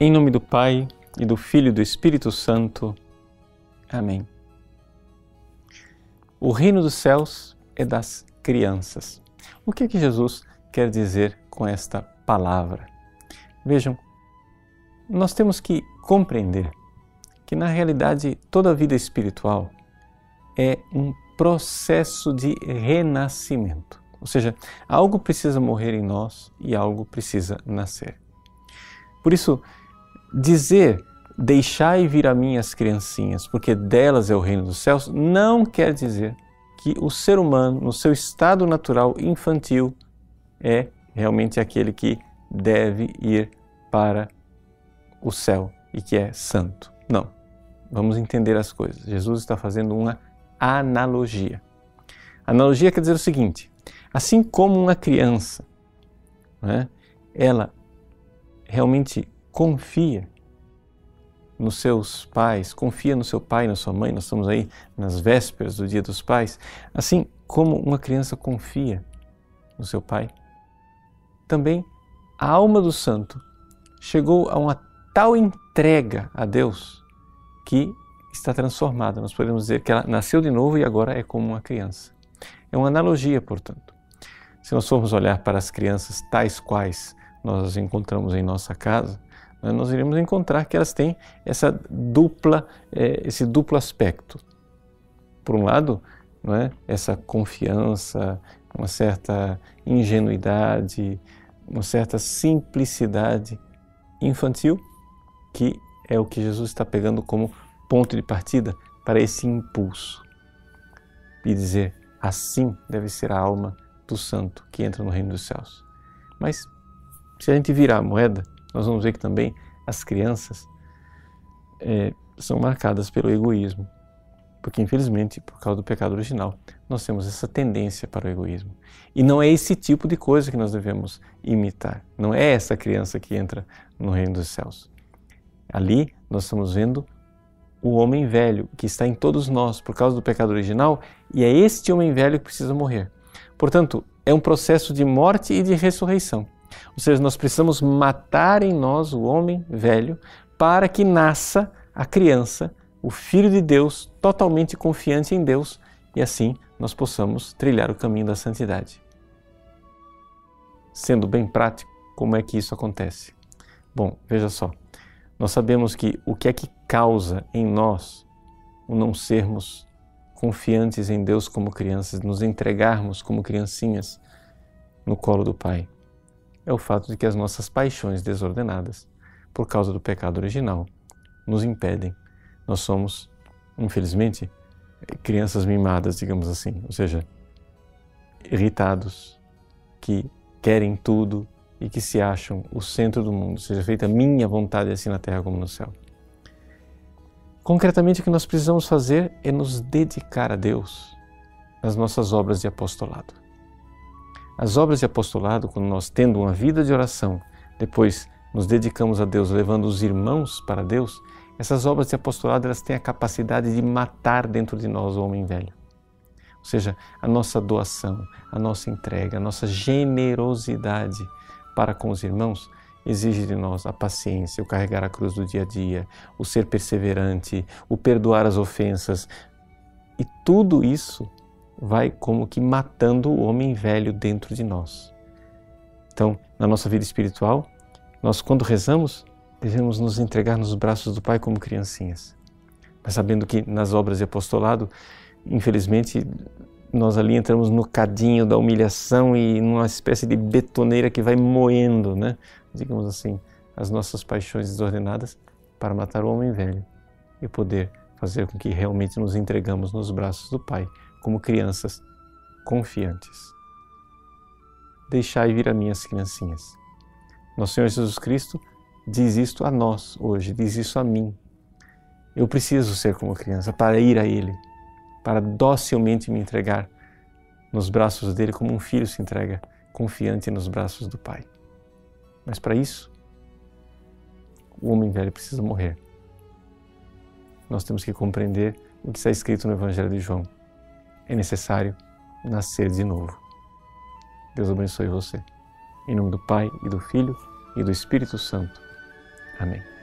Em nome do Pai e do Filho e do Espírito Santo. Amém. O reino dos céus é das crianças. O que é que Jesus quer dizer com esta palavra? Vejam, nós temos que compreender que na realidade toda a vida espiritual é um processo de renascimento. Ou seja, algo precisa morrer em nós e algo precisa nascer. Por isso, dizer deixai vir a mim as criancinhas, porque delas é o reino dos céus, não quer dizer que o ser humano, no seu estado natural infantil, é realmente aquele que deve ir para o céu e que é santo. Não. Vamos entender as coisas. Jesus está fazendo uma analogia. Analogia quer dizer o seguinte: assim como uma criança, né, ela realmente confia nos seus pais, confia no seu pai, na sua mãe, nós estamos aí nas vésperas do Dia dos Pais, assim como uma criança confia no seu pai, também a alma do santo chegou a uma tal entrega a Deus que está transformada. Nós podemos dizer que ela nasceu de novo e agora é como uma criança. É uma analogia, portanto. Se nós formos olhar para as crianças tais quais nós as encontramos em nossa casa, nós iremos encontrar que elas têm essa dupla, é, esse duplo aspecto. Por um lado, não é, essa confiança, uma certa ingenuidade, uma certa simplicidade infantil, que é o que Jesus está pegando como ponto de partida para esse impulso. E dizer, assim deve ser a alma do santo que entra no reino dos céus. Mas, se a gente virar a moeda, nós vamos ver que também as crianças é, são marcadas pelo egoísmo. Porque, infelizmente, por causa do pecado original, nós temos essa tendência para o egoísmo. E não é esse tipo de coisa que nós devemos imitar. Não é essa criança que entra no reino dos céus. Ali nós estamos vendo o homem velho que está em todos nós por causa do pecado original, e é este homem velho que precisa morrer. Portanto, é um processo de morte e de ressurreição. Ou seja, nós precisamos matar em nós o homem velho para que nasça a criança, o Filho de Deus, totalmente confiante em Deus e assim nós possamos trilhar o caminho da santidade. Sendo bem prático, como é que isso acontece? Bom, veja só, nós sabemos que o que é que causa em nós o não sermos confiantes em Deus como crianças, nos entregarmos como criancinhas no colo do Pai é o fato de que as nossas paixões desordenadas, por causa do pecado original, nos impedem. Nós somos, infelizmente, crianças mimadas, digamos assim, ou seja, irritados, que querem tudo e que se acham o centro do mundo, seja feita a minha vontade assim na terra como no céu. Concretamente, o que nós precisamos fazer é nos dedicar a Deus nas nossas obras de apostolado. As obras de apostolado, quando nós tendo uma vida de oração, depois nos dedicamos a Deus, levando os irmãos para Deus, essas obras de apostolado elas têm a capacidade de matar dentro de nós o homem velho. Ou seja, a nossa doação, a nossa entrega, a nossa generosidade para com os irmãos exige de nós a paciência, o carregar a cruz do dia a dia, o ser perseverante, o perdoar as ofensas. E tudo isso vai como que matando o homem velho dentro de nós. Então, na nossa vida espiritual, nós quando rezamos, devemos nos entregar nos braços do Pai como criancinhas. Mas sabendo que nas obras de apostolado, infelizmente, nós ali entramos no cadinho da humilhação e numa espécie de betoneira que vai moendo, né? digamos assim, as nossas paixões desordenadas para matar o homem velho e poder fazer com que realmente nos entregamos nos braços do Pai como crianças confiantes. Deixai vir a minhas criancinhas. Nosso Senhor Jesus Cristo diz isto a nós hoje, diz isso a mim. Eu preciso ser como criança para ir a Ele, para docilmente me entregar nos braços dele como um filho se entrega confiante nos braços do Pai. Mas para isso, o homem velho precisa morrer. Nós temos que compreender o que está escrito no Evangelho de João é necessário nascer de novo. Deus abençoe você. Em nome do Pai e do Filho e do Espírito Santo. Amém.